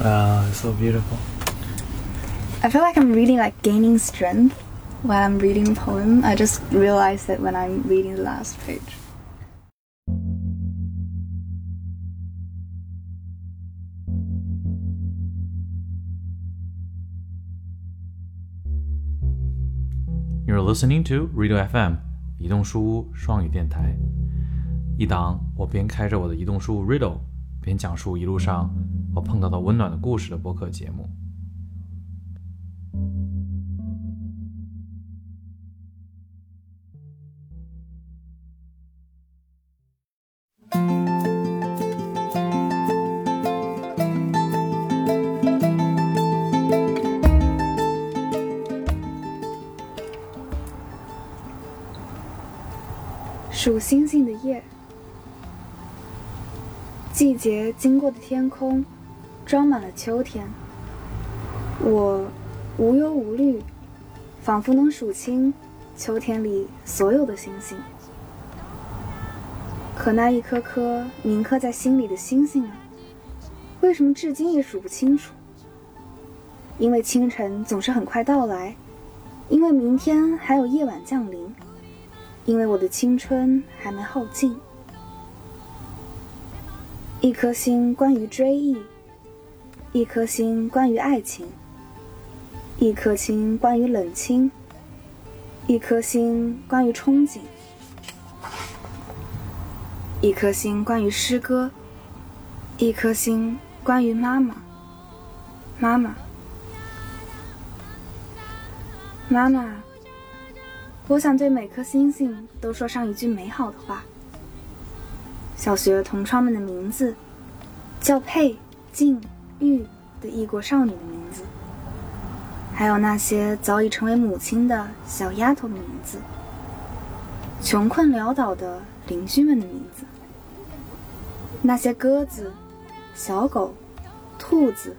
Wow, it's so beautiful. I feel like I'm reading like gaining strength while I'm reading a poem. I just realized that when I'm reading the last page. You're listening to Radio FM 移动书屋双语电台，一档我边开着我的移动书屋 Riddle， 边讲述一路上我碰到的温暖的故事的播客节目。数星星，季节经过的天空，装满了秋天。我无忧无虑，仿佛能数清秋天里所有的星星。可那一颗颗铭刻在心里的星星呢，为什么至今也数不清楚？因为清晨总是很快到来，因为明天还有夜晚降临。因为我的青春还没耗尽，一颗心关于追忆，一颗心关于爱情，一颗心关于冷清，一颗心关于憧憬，一颗心关于诗歌，一颗心关于妈妈，妈妈，妈妈。我想对每颗星星都说上一句美好的话。小学同窗们的名字，叫佩、静、玉的异国少女的名字，还有那些早已成为母亲的小丫头的名字，穷困潦倒的邻居们的名字，那些鸽子、小狗、兔子、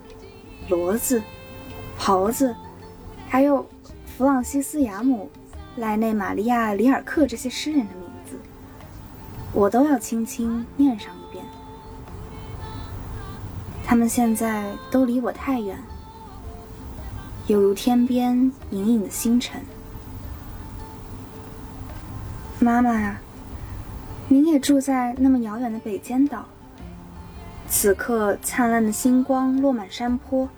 骡子、狍子，还有弗朗西斯·雅姆。莱内·玛利亚·里尔克这些诗人的名字，我都要轻轻念上一遍。他们现在都离我太远，犹如天边隐隐的星辰。妈妈啊，您也住在那么遥远的北尖岛。此刻灿烂的星光落满山坡，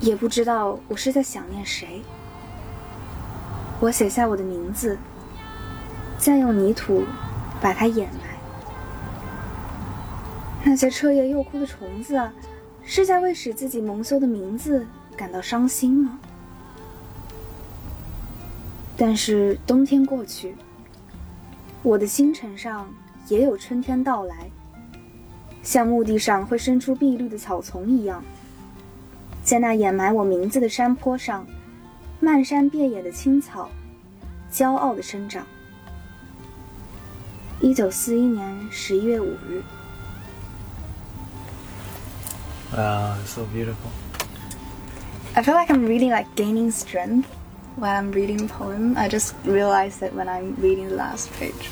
也不知道我是在想念谁。我写下我的名字，再用泥土把它掩埋。那些彻夜又哭的虫子，是在为使自己蒙羞的名字感到伤心吗？但是冬天过去，我的星辰上也有春天到来，像墓地上会生出碧绿的草丛一样，在那掩埋我名字的山坡上。漫山遍野的青草，骄傲的生长。一九四一年十一月五日。Wow, so beautiful. I feel like I'm reading like gaining strength while I'm reading a poem. I just realized that when I'm reading the last page.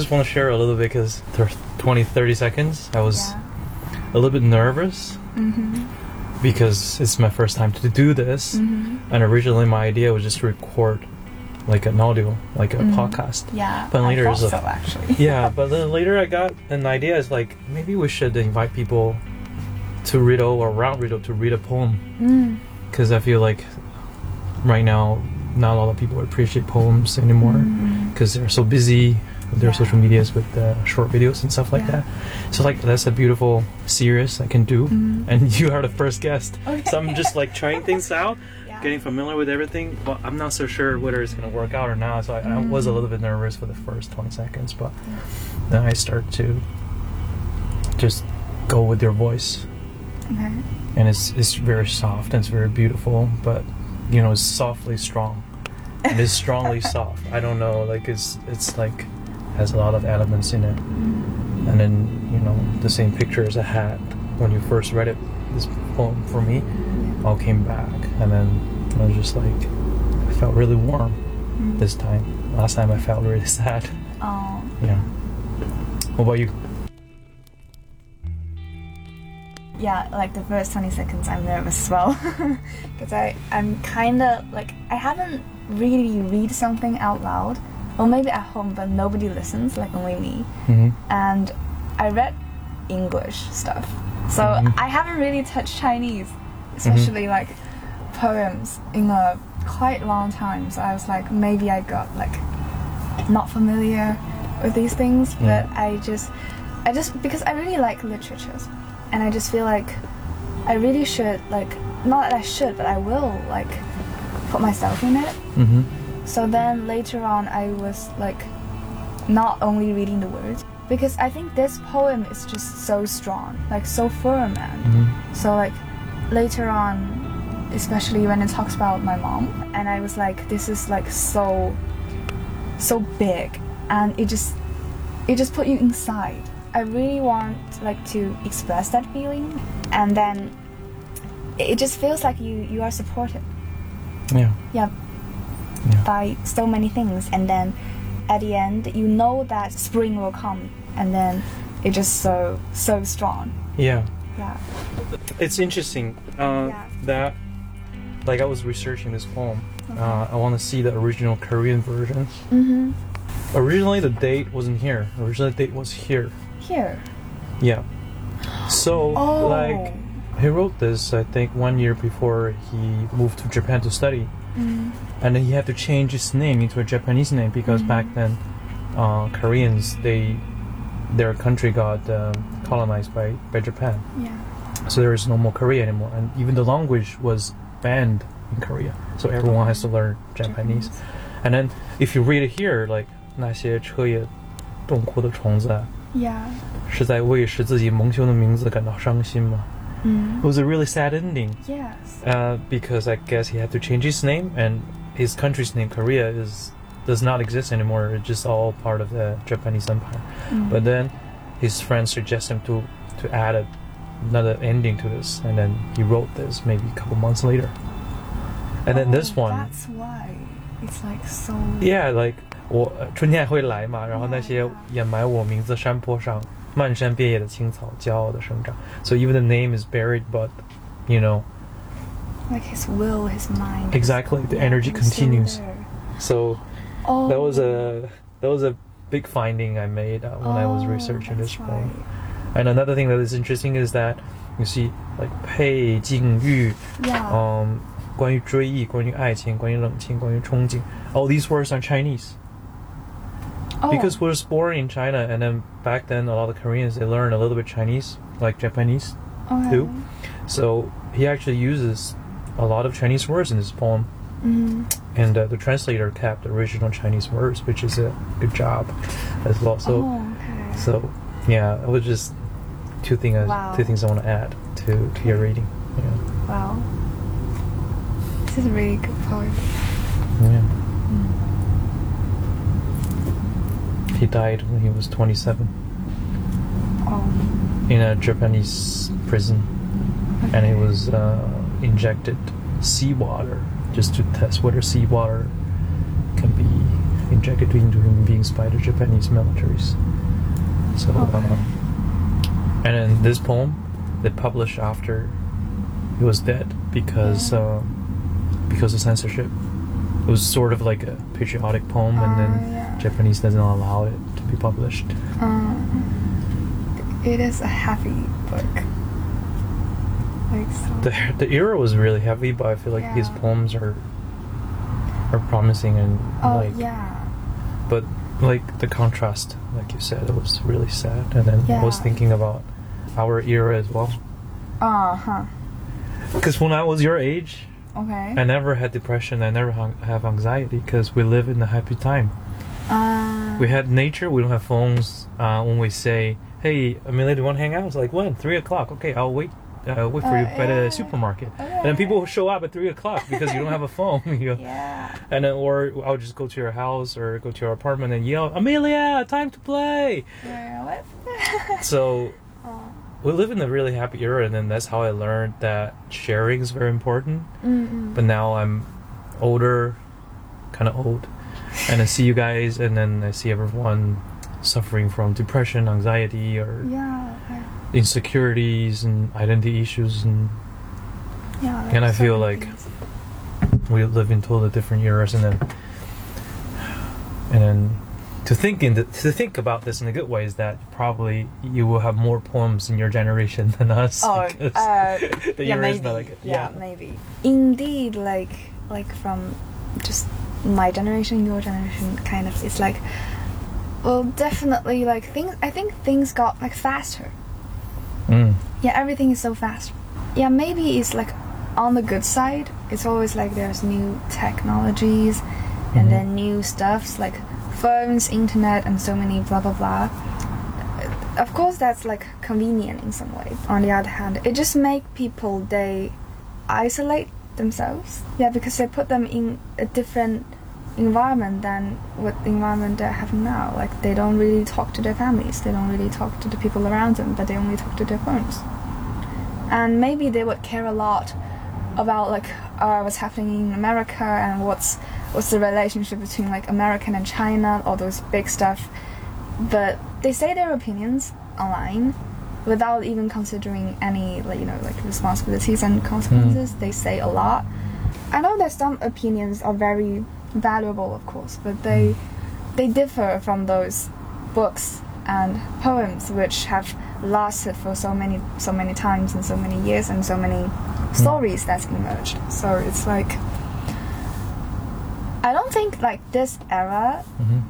Just want to share a little bit because there's 20, 30 seconds. I was Yeah. a little bit nervous Mm-hmm. because it's my first time to do this. Mm-hmm. And originally, my idea was just to record like an audio, like a Mhm. podcast. Yeah. But later I thought a- so actually. yeah, but then later I got an idea. Is like maybe we should invite people to Riddle or around Riddle to read a poem Mm. because I feel like right now not a lot of people appreciate poems anymore Mm. because they're so busy with their Yeah. social medias with the short videos and stuff like Yeah. that. So like that's a beautiful series I can do, Mm. and you are the first guest. Okay. So I'm just like trying things out, Yeah. getting familiar with everything, but I'm not so sure whether it's gonna work out or not. So I, I was a Mm. little bit nervous for the first 20 seconds, but then I start to just go with your voice, Okay. and it's it's very soft and it's very beautiful, but you know, it's softly strong. And it's strongly soft. I don't know, like it's it's like has a lot of elements in it. Mm-hmm. And then, you know, the same picture as a hat. When you first read it, this poem for me, all came back. And then I was just like, I felt really warm mm-hmm. this time. Last time I felt really sad. Oh, Yeah. What about you? yeah, like the first 20 seconds I'm nervous as well. Because I, I'm kind of like, I haven't really read something out loud. Or maybe at home, but nobody listens, like only me. Mm-hmm. And I read English stuff. So Mhm. I haven't really touched Chinese, especially like poems, in a quite long time. So I was like, maybe I got like not familiar with these things, but I just, I just because I really like literatures, and I just feel like I really should like not that I should, but I will like put myself in it. Mm-hmm. So then later on, I was like not only reading the words because I think this poem is just so strong, like so firm, and Mm-hmm. so like later on, especially when it talks about my mom, and I was like, this is like so, so big, and it just, it just put you inside. I really want like to express that feeling, and then it just feels like you you are supported. Yeah. Yeah, Yeah. by so many things and then at the end you know that spring will come and then it's just so so strong Yeah. yeah It's interesting uh, Yeah. that, like, I was researching this poem. Uh, I want to see the original Korean version. mm-hmm Originally, the date wasn't here. Originally, the date was here. here Yeah. So, oh like, he wrote this, I think, one year before he moved to Japan to study. mm, And then he had to change his name into a Japanese name because back then, uh, Koreans, they, their country got um, colonized by, by Japan. yeah So there is no more Korea anymore, and even the language was banned in Korea. So everyone has to learn Japanese. And then if you read it here, like 那些彻夜洞窟的虫子啊， yeah 是在为使自己蒙羞的名字感到伤心吗？ mm, It was a really sad ending yes uh, because I guess he had to change his name, and his country's name, Korea, is does not exist anymore. It's just all part of the Japanese empire. Mm. But then his friends suggest him to to add a, another ending to this, and then he wrote this maybe a couple months later. And then this Oh, one, that's why it's like so yeah, like 我呃春天还会来嘛，然后那些掩埋我名字山坡上， 漫山遍野的青草，骄傲的生长。So even the name is buried, but you know, like his will his mind exactly the energy it's still continues. there. So oh that was a that was a big finding I made uh, when I was Oh, researching this that's poem. right. And another thing that is interesting is that you see like 配境遇 yeah 嗯，关于追忆，关于爱情，关于冷清，关于憧憬，all these words are Chinese oh, because we was born in China, and then back then a lot of Koreans they learn a little bit Chinese, like Japanese. okay. too. So he actually uses a lot of Chinese words in this poem, Mhm. and uh, the translator kept the original Chinese words, which is a good job as well. So, oh, okay. so yeah, it was just two things. Wow. Two things I want to add to to your reading. Yeah. Wow. This is a really good poem. Yeah. He died when he was 27 Oh. in a Japanese prison, and he was uh, injected seawater just to test whether seawater can be injected into human beings by the Japanese militaries. So, Okay. um, and then this poem they published after he was dead because uh, because of censorship. It was sort of like a patriotic poem, and Ah, then yeah. Japanese doesn't allow it to be published. Um, it is a heavy book. Like so. The the era was really heavy, but I feel like his poems are are promising and oh like, yeah. but like the contrast, like you said, it was really sad. And then I was thinking about our era as well, Uh huh. because when I was your age, Okay. I never had depression. I never hung, have anxiety because we live in a happy time. Uh, We had nature. We don't have phones. Uh, when we say, "Hey, Amelia, do you want to hang out?" It's like when three o'clock. Okay, I'll wait uh, wait for you by the yeah. supermarket, and then people will show up at three o'clock because you don't have a phone. you know? Yeah. And then, or I'll just go to your house or go to your apartment and yell, Amelia, time to play. Yeah, what? So oh. we live in a really happy era, and then that's how I learned that sharing is very important. Mm-mm. But now I'm older, kind of old, and I see you guys, and then I see everyone suffering from depression, anxiety, or Yeah. Insecurities and identity issues, and Yeah. And I feel like- things. we live in totally different eras, and then and then to think in the, to think about this in a good way is that probably you will have more poems in your generation than us. Oh, uh, the yeah, maybe. like yeah, maybe. Indeed, like like from just my generation, your generation, kind of. It's like, well, definitely like things. I think things got like faster. Mm. Yeah, everything is so fast. Yeah, maybe it's like on the good side. It's always like there's new technologies and Mhm. then new stuffs like phones, internet, and so many blah blah blah. Of course, that's like convenient in some way. On the other hand, it just make people they isolate themselves. Yeah, because they put them in a different environment than what the environment they have now. Like they don't really talk to their families. They don't really talk to the people around them, but they only talk to their phones. And maybe they would care a lot about like uh, what's happening in America and what's what's the relationship between like American and China, all those big stuff. But they say their opinions online without even considering any like you know like responsibilities and consequences. Hmm. They say a lot. I know that some opinions are very valuable, of course, but they hmm. they differ from those books and poems which have lasted for so many so many times and so many years and so many hmm. stories that's emerged. So it's like I don't think like this era hmm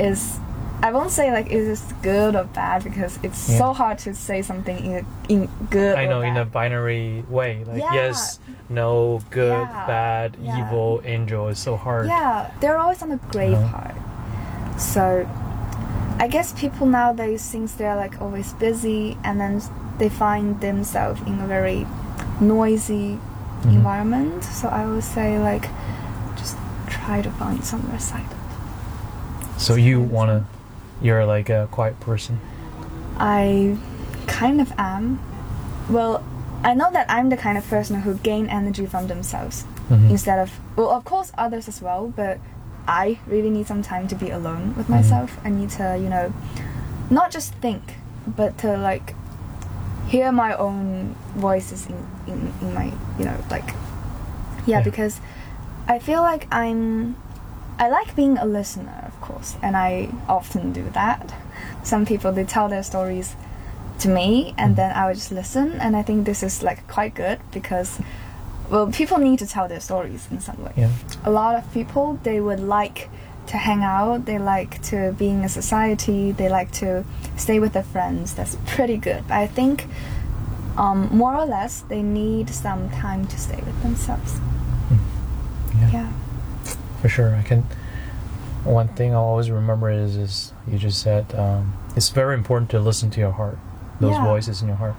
is I won't say like is this good or bad because it's Yeah. so hard to say something in in good. I know in a binary way, like Yeah. yes, no, good, Yeah. bad, Yeah. evil, angel is so hard. Yeah, they're always on the gray Uh-huh. part. So, I guess people nowadays, since they're like always busy, and then they find themselves in a very noisy Mhm. environment. So I would say like, just try to find somewhere silent. So you wanna, you're like a quiet person. I kind of am. Well, I know that I'm the kind of person who gain energy from themselves Mhm. instead of well, of course others as well, but I really need some time to be alone with Mhm. myself. I need to, you know, not just think, but to like hear my own voices in in, in my, you know, like yeah, Yeah. because I feel like I'm I like being a listener, course, and I often do that. Some people they tell their stories to me, and then I would just listen, and I think this is like quite good because, well, people need to tell their stories in some way. Yeah. A lot of people they would like to hang out, they like to be in a society, they like to stay with their friends. That's pretty good. But I think, um, more or less, they need some time to stay with themselves. Yeah. Yeah. For sure, I can. One thing I'll always remember is, is you just said um, it's very important to listen to your heart, those Yeah. voices in your heart,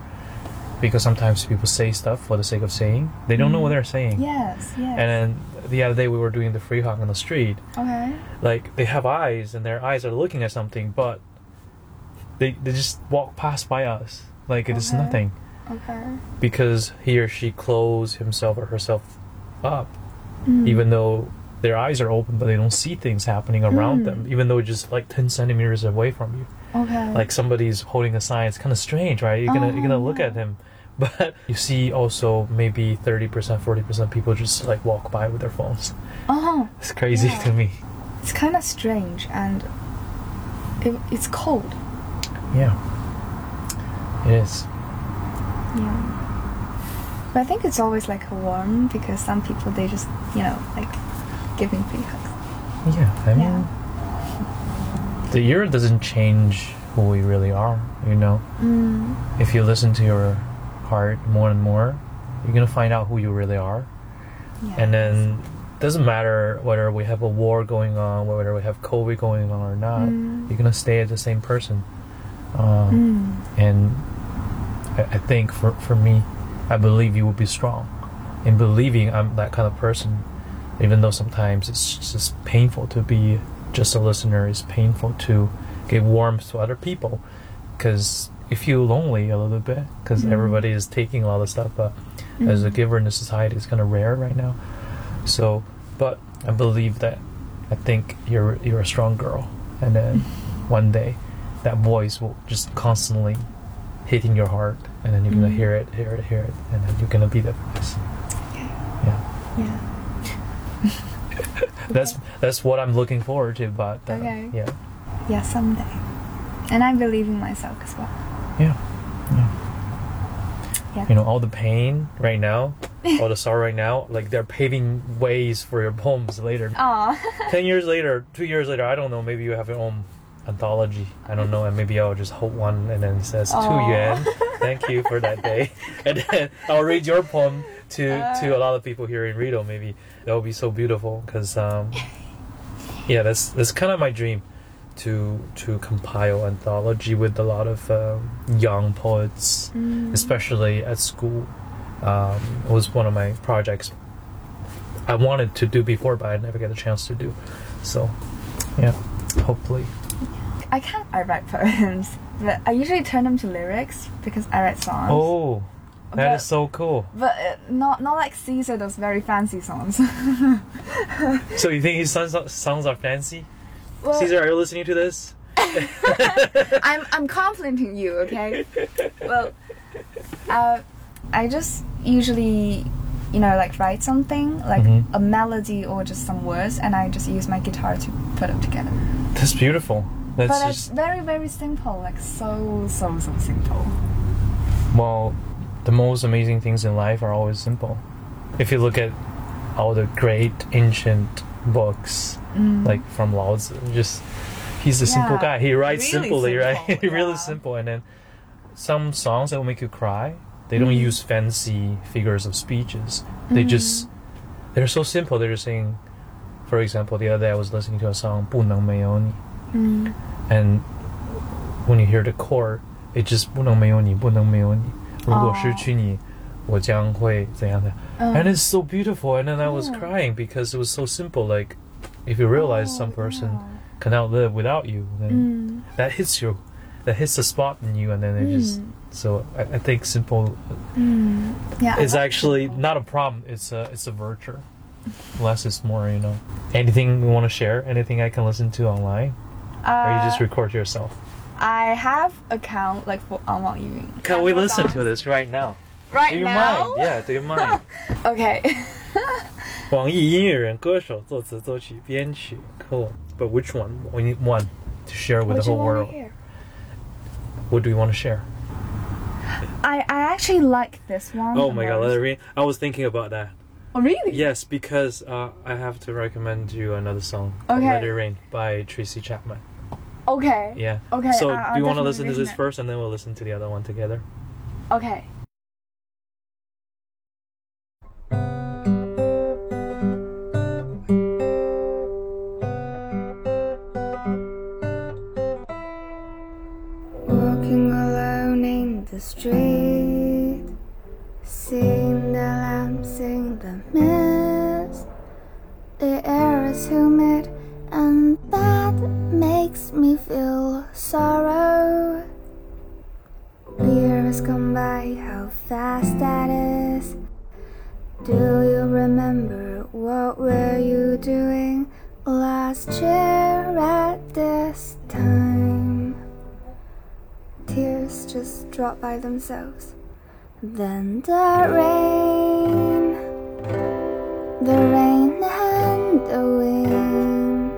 because sometimes people say stuff for the sake of saying. They don't know what Mm. they're saying. Yes. Yes. And then the other day we were doing the free hug on the street. okay. Like they have eyes and their eyes are looking at something, but they they just walk past by us like it is Okay. nothing Okay. because he or she close himself or herself up Mm. even though their eyes are open but they don't see things happening around Mm. them even though it's just like 10 centimeters away from you Okay. like somebody's holding a sign it's kind of strange right you're gonna you're gonna Oh, look at him but you see also maybe 30% 40% people just like walk by with their phones Oh, it's crazy Yeah. to me it's kind of strange and it, it's cold. yeah it is Yeah. But I think it's always like warm because some people they just you know like giving hugs. yeah i mean Yeah. the year doesn't change who we really are you know Mm. if you listen to your heart more and more you're gonna find out who you really are Yes. and then it doesn't matter whether we have a war going on whether we have covid going on or not Mm. you're gonna stay as the same person um, Mm. and I, I think for, for me I believe you will be strong. In believing I'm that kind of person, even though sometimes it's just painful to be just a listener, it's painful to give warmth to other people because you feel lonely a little bit because mm-hmm. everybody is taking a lot of stuff. But as a mm-hmm. giver in the society, it's kind of rare right now. So, but I believe that I think you're you're a strong girl, and then mm-hmm. one day that voice will just constantly hitting your heart, and then you're gonna hear it, hear it, hear it, and then you're gonna be that voice. Yeah, Yeah. that's that's what I'm looking forward to. But uh, Okay. yeah, Yeah, someday. And I believe in myself as well. yeah, yeah. Yeah. You know, all the pain right now, all the sorrow right now, like they're paving ways for your poems later. Aw. 10 years later, two years later, I don't know, maybe you have your own anthology. I don't know, and maybe I'll just hold one and then it says, Aw. Tu Yuan, thank you for that day. And then I'll read your poem to, to a lot of people here in Rito, maybe. That would be so beautiful because, um, yeah, that's, that's kind of my dream to to compile anthology with a lot of um, young poets, especially at school. Um, it was one of my projects I wanted to do before, but I never get a chance to do. So, yeah, hopefully. I can't I write poems, but I usually turn them to lyrics because I write songs. Oh, that is But- so cool. But uh, not not like Caesar, those very fancy songs. So you think his songs, songs are fancy? Well, Caesar, are you listening to this? I'm I'm complimenting you, okay? well, uh, I just usually, you know, like write something like Mhm. a melody or just some words, and I just use my guitar to put them together. That's beautiful. That's but it's very very simple, like so so so simple. well, the most amazing things in life are always simple. If you look at all the great ancient books, like from Lao Tzu, just he's a simple Mm. Yeah, guy. He writes really simply, right? simple, really yeah. simple. And then some songs that will make you cry. They don't Mm. use fancy figures of speeches. They just they're so simple. They're just saying, for example, the other day I was listening to a song 不能没有你 Mm. and when you hear the chord, it just 不能没有你，不能没有你。 如果 Oh. 失去你，我将会怎样的？ Um, And it's so beautiful. And then I was Yeah. crying because it was so simple. Like, if you realize Oh, some person yeah. cannot live without you, then Mm. that hits you. That hits the spot in you, and then it just. Mm. So I, I think simple Mm. Yeah. I is like actually simple. not a problem. It's a it's a virtue. Less is more, you know. Anything you want to share? Anything I can listen to online, or you just Uh, record yourself? I have account like for on网易云. Can we listen to this right now? right Do you now? mind? Yeah, do you mind? Okay. 网易音乐人、歌手、作词、作曲、编曲。Cool. But which one? We need one to share with What the do you whole want world. to hear? What do you want to share? I I actually like this one. Oh the my god, most. let it read. I was thinking about that. Oh really? Yes, because uh, I have to recommend you another song. called Okay. Let It Rain by Tracy Chapman. Okay. Yeah. Okay, So I- I'll do you want to definitely listen to this it. first, and then we'll listen to the other one together? Okay. Walking alone in the street, seeing the lamps in the mist. The air is humid, by, how fast that is. Do you remember what were you doing last year at this time? Tears just drop by themselves. Then the rain, the rain and the wind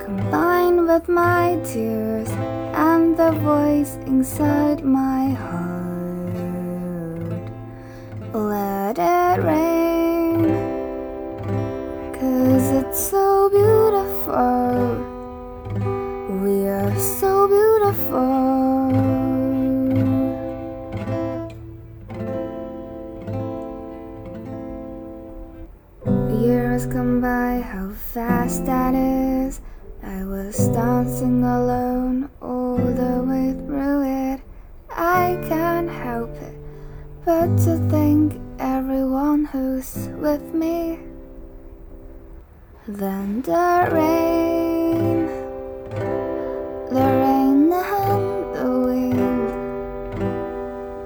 combine with my tears and the voice inside my heart. Let it rain, cause it's so beautiful. We are so beautiful. Years come by, how fast that is. I was dancing alone all the way through it. I can't help it, But to think everyone who's with me, then the rain, the rain and the wind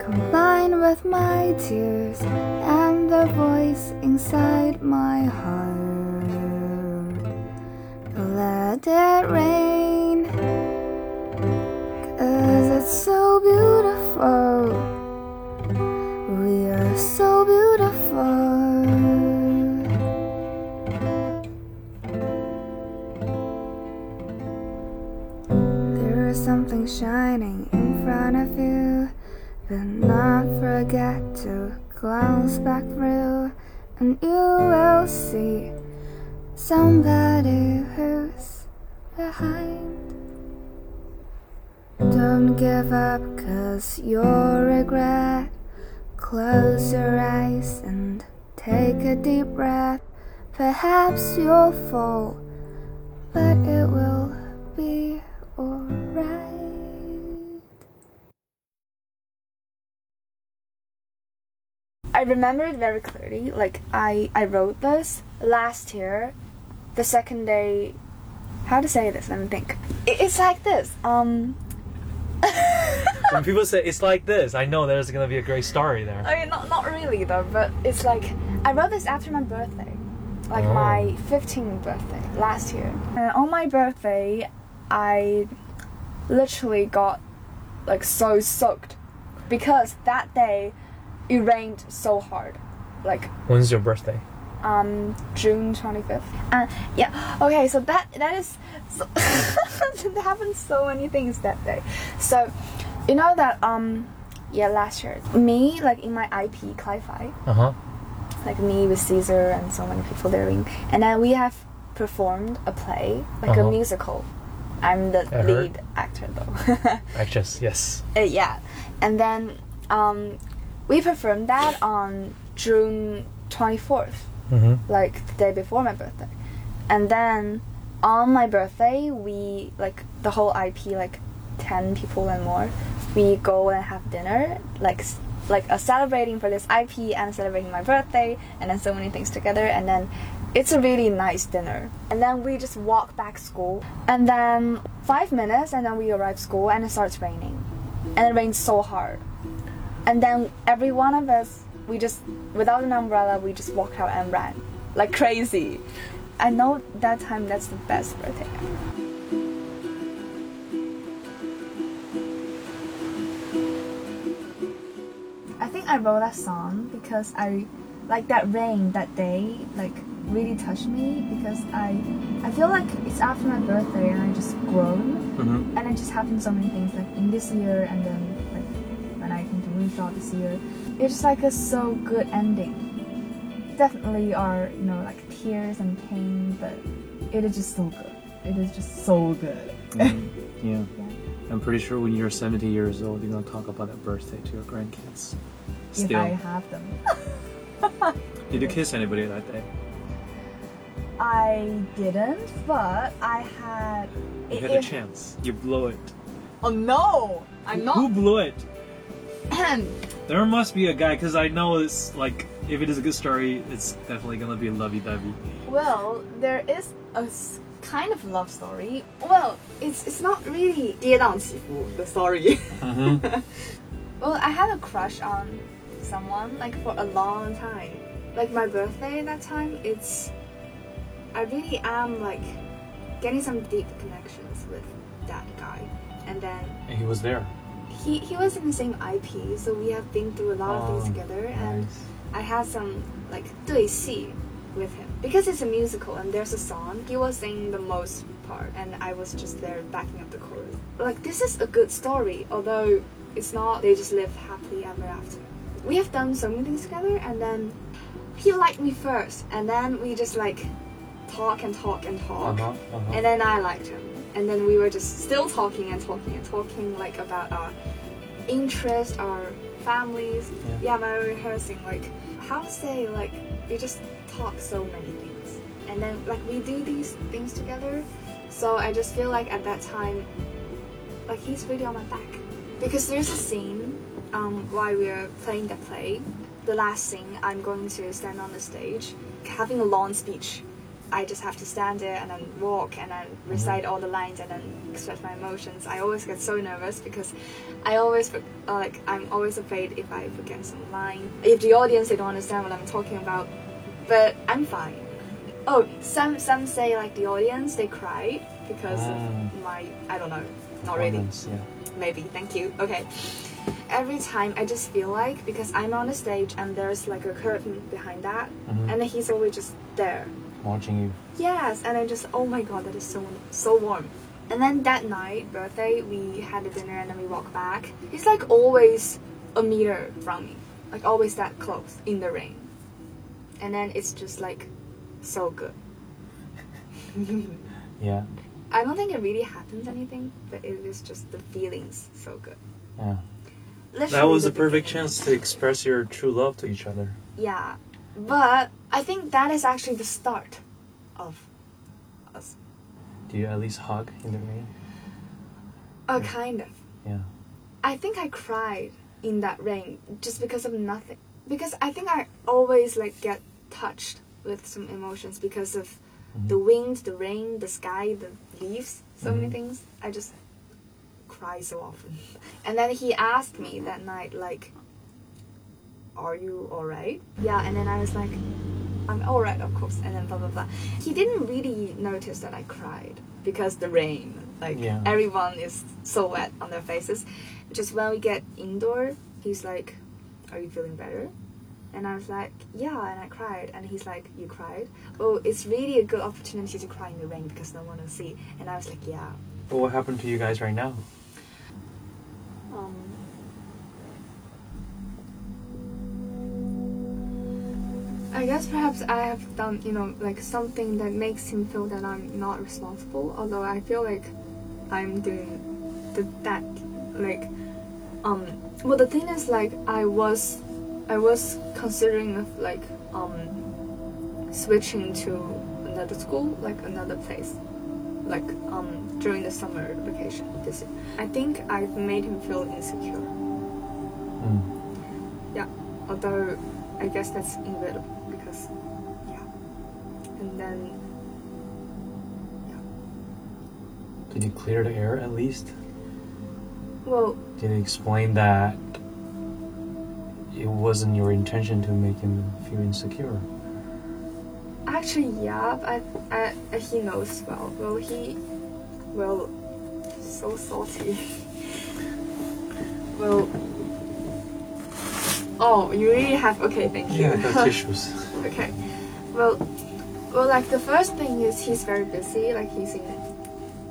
combine with my tears and the voice inside my heart. Let it rain, shining in front of you. Do not forget to glance back through, and you will see somebody who's behind. Don't give up, cause you'll regret. Close your eyes and take a deep breath. Perhaps you'll fall, but it will I remember it very clearly. Like I, I wrote this last year, the second day. How to say this? Let me think. It- It's like this. Um. When people say it's like this, I know there's gonna be a great story there. I mean, not not really though, but it's like I wrote this after my birthday, like Oh. my 15th birthday last year. And on my birthday, I literally got like so soaked because that day it rained so hard, like When's your birthday? um June 25th. And yeah, okay, so that that is so there happened so many things that day. So you know that um yeah last year me like in my IP Cli-Fi Uh huh. like me with Caesar and so many people there and then we have performed a play like Uh-huh. a musical. I'm the I heard. lead actor though. Actress, yes. Uh, yeah, and then um, we performed that on June 24th Mm-hmm. like the day before my birthday. And then on my birthday, we like the whole IP, like ten people and more. We go and have dinner, like like uh, celebrating for this IP and celebrating my birthday, and then so many things together. And then it's a really nice dinner. And then we just walk back school, and then five minutes, and then we arrive school, and it starts raining, and it rains so hard. And then every one of us, we just, without an umbrella, we just walked out and ran like crazy. I know that time that's the best birthday ever. I think I wrote that song because I like that rain that day like really touched me because I I feel like it's after my birthday and I just grown Mm-hmm. and it just happened so many things like in this year and then like when I came to Moonshot this year. It's like a so good ending. Definitely are, you know, like tears and pain, but it is just so good. It is just so good. Mm-hmm. Yeah. Yeah. I'm pretty sure when you're 70 years old, you're gonna talk about that birthday to your grandkids. If Still, I have them. did you kiss anybody that day? I didn't, but I had You it- had a it- chance. You blew it. Oh no! I'm not. Who blew it? There must be a guy, because I know it's like, if it is a good story, it's definitely gonna be lovey-dovey. Well, there is a s- kind of love story. Well, it's it's not really 跌宕起伏 the story. Mm-hmm. well, I had a crush on someone like for a long time. Like my birthday that time, it's I really am like getting some deep connections with that guy. And then And he was there. he he was in the same IP, so we have been through a lot of things Oh, together and. I had some like 对戏 with him because it's a musical and there's a song. He was singing the most part and I was just there backing up the chorus. Like this is a good story, although it's not. They just live happily ever after. We have done so many things together, and then he liked me first, and then we just like talk and talk and talk, Uh-huh, uh-huh. and then I liked him, and then we were just still talking and talking and talking like about our interests, our families. Yeah. Yeah, my rehearsing like how to say like we just talk so many things, and then like we do these things together. So I just feel like at that time, like he's really on my back because there's a scene um, while we are playing the play, the last scene, I'm going to stand on the stage, having a long speech. I just have to stand there and then walk and then recite all the lines and then express my emotions. I always get so nervous because I always uh, like I'm always afraid if I forget some line, if the audience they don't understand what I'm talking about. But I'm fine. Oh, some some say like the audience they cried because Ah. of my I don't know, not really Yeah. maybe thank you okay every time i just feel like because i'm on the stage and there's like a curtain behind that Mhm. and he's always just there Watching you. yes and i just oh my god that is so so warm and then that night birthday we had a dinner and then we walked back he's like always a meter from me like always that close in the rain and then it's just like so good Yeah. i don't think it really happens anything but it is just the feelings so good Yeah. That was a perfect beginning. chance to express your true love to each other. Yeah, but I think that is actually the start of us. Do you at least hug in the rain? Uh, Yeah. kind of. Yeah. I think I cried in that rain just because of nothing. Because I think I always like get touched with some emotions because of Mhm. the wind, the rain, the sky, the leaves, so many Mhm. things. I just cry so often. And then he asked me that night, like, "Are you alright?" Yeah, and then I was like, "I'm alright, of course." And then blah blah blah. He didn't really notice that I cried because the rain, like Yeah. everyone is so wet on their faces. Just when we get indoor, he's like, "Are you feeling better?" And I was like, yeah, and I cried. And he's like, you cried? Oh, it's really a good opportunity to cry in the rain because no one will see. And I was like, yeah. But what happened to you guys right now? Um, I guess perhaps I have done, you know, like something that makes him feel that I'm not responsible. Although I feel like I'm doing the, that, like, um. Well, the thing is, like, I was, I was considering of like, um, switching to another school, like another place, like, um, during the summer vacation this year. I think I've made him feel insecure. Mm. Yeah, although I guess that's inevitable because, yeah. And then, yeah. Did you clear the air at least? well, Did you explain that it wasn't your intention to make him feel insecure? actually, yeah, but I, I, he knows well. Well, he, well, so salty. well, oh, you really have, okay, thank you. Yeah, I got tissues. Okay. Well, well, like the first thing is he's very busy. Like he's in,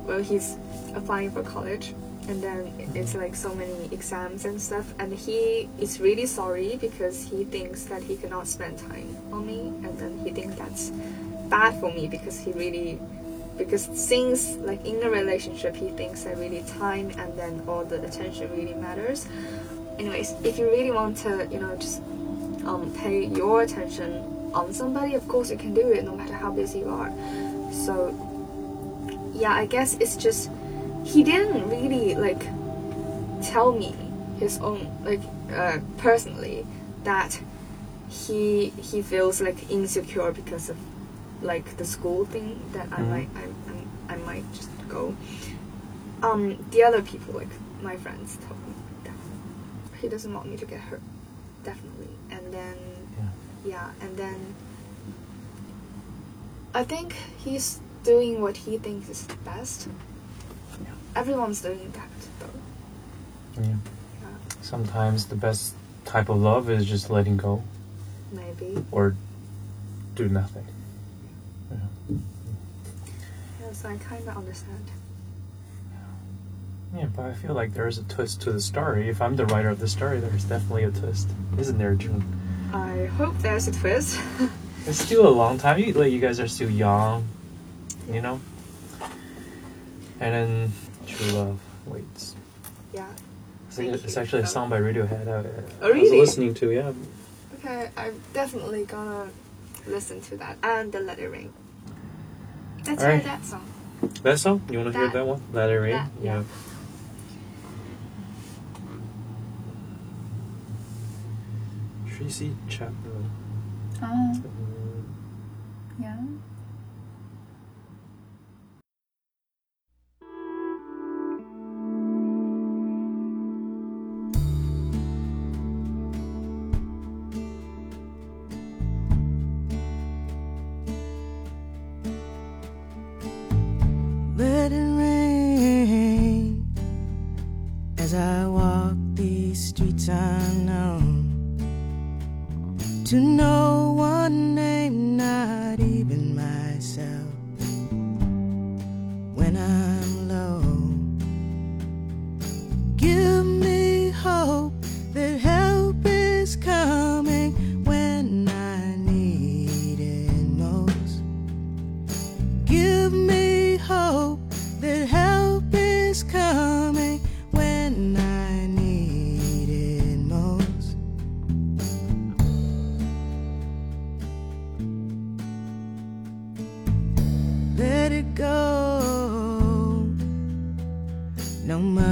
well, he's applying for college, and then it's like so many exams and stuff. And he is really sorry because he thinks that he cannot spend time on me, and then he thinks that's bad for me because he really, because since like in a relationship he thinks that really time and then all the attention really matters. Anyways, if you really want to, you know, just um, pay your attention on somebody, of course you can do it no matter how busy you are. So, yeah, I guess it's just he didn't really like tell me his own like uh, personally that he he feels like insecure because of like the school thing that I Mhm. might I, I, I might just go. Um, the other people like my friends told he doesn't want me to get hurt, definitely. And then Yeah. yeah, and then I think he's doing what he thinks is best. Everyone's doing that though. Yeah. Yeah, Sometimes the best type of love is just letting go maybe. or do nothing. Yeah. Yes, I kind of understand. Yeah, but I feel like there's a twist to the story. If I'm the writer of the story, there's definitely a twist, isn't there, June? I hope there's a twist. It's still a long time. You, like you guys are still young, you know. And then true love waits. yeah. It's, Thank it's you. actually a song by Radiohead. I, Oh, I was listening to. Yeah. Okay, I'm definitely gonna listen to that and the Let It Ring. Let's hear Alright. that song. That song? You want to hear That- that one? Let it rain. that, yeah. Tracy Chapman. Oh, Mm, yeah.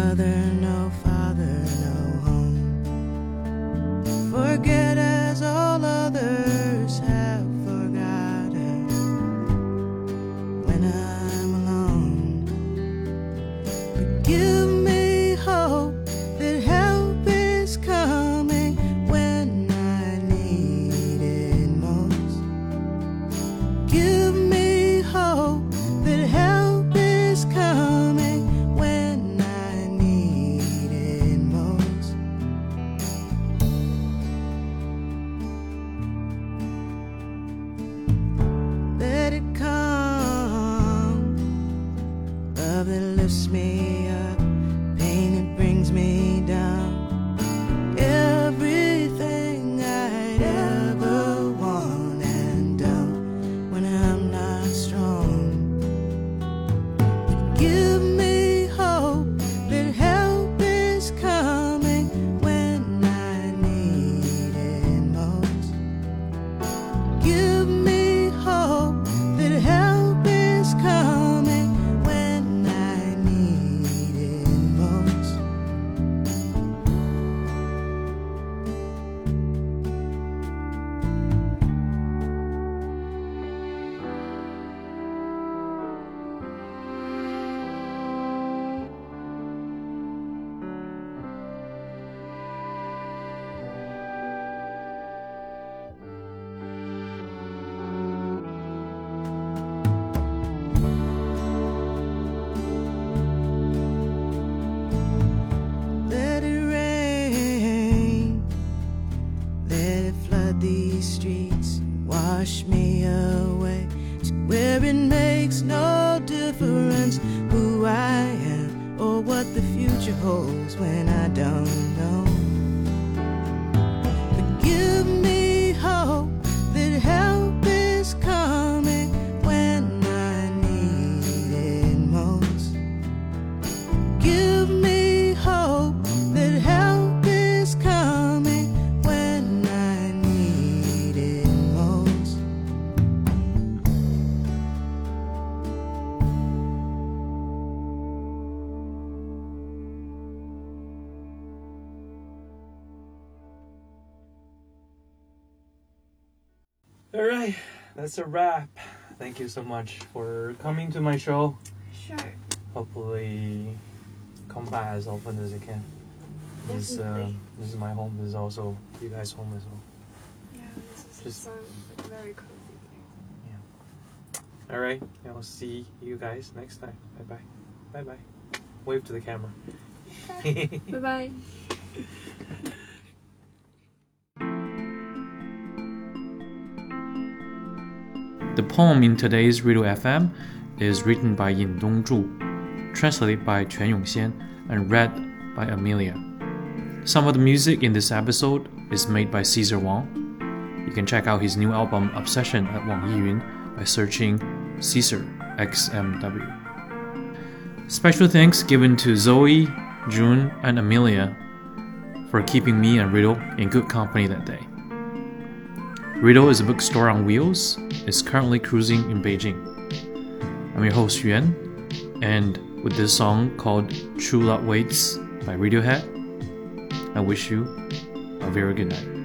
Mother, no father, no home. Forget All right, that's a wrap. Thank you so much for coming to my show. Sure. Hopefully, come by as often as you can. This, uh, Definitely. this is my home. This is also you guys' home as well. Yeah, this is Just- so very cozy All right, I'll see you guys next time. Bye bye. Bye bye. Wave to the camera. bye bye. The poem in today's Radio FM is written by Yin Dongzhu, translated by Quan Yongxian, and read by Amelia. Some of the music in this episode is made by Caesar Wang. You can check out his new album Obsession at Wang Yiyun by searching Caesar XMW. Special thanks given to Zoe, June, and Amelia for keeping me and Riddle in good company that day. Riddle is a bookstore on wheels, is currently cruising in Beijing. I'm your host Yuan, and with this song called True Love Waits by Radiohead, I wish you a very good night.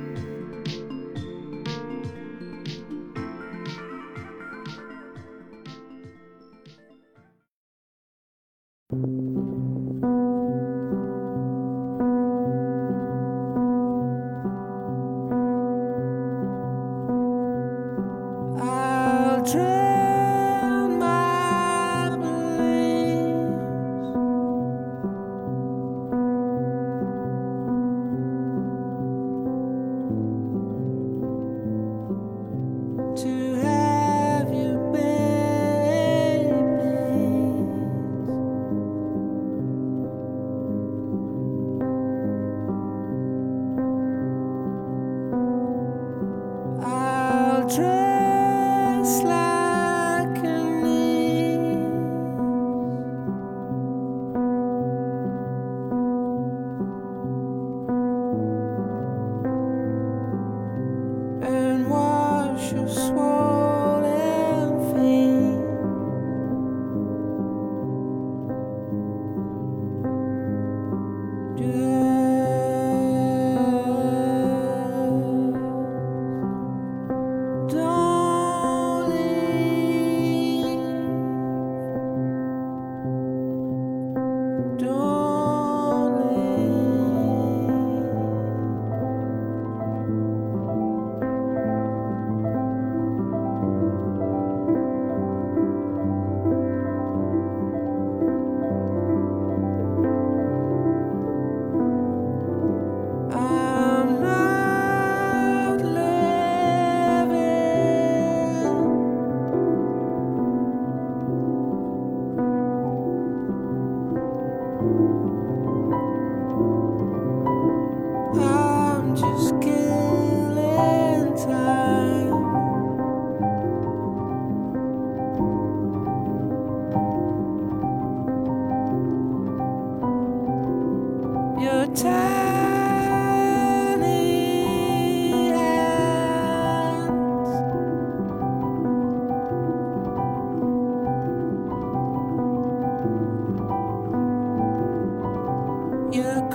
Just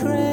crazy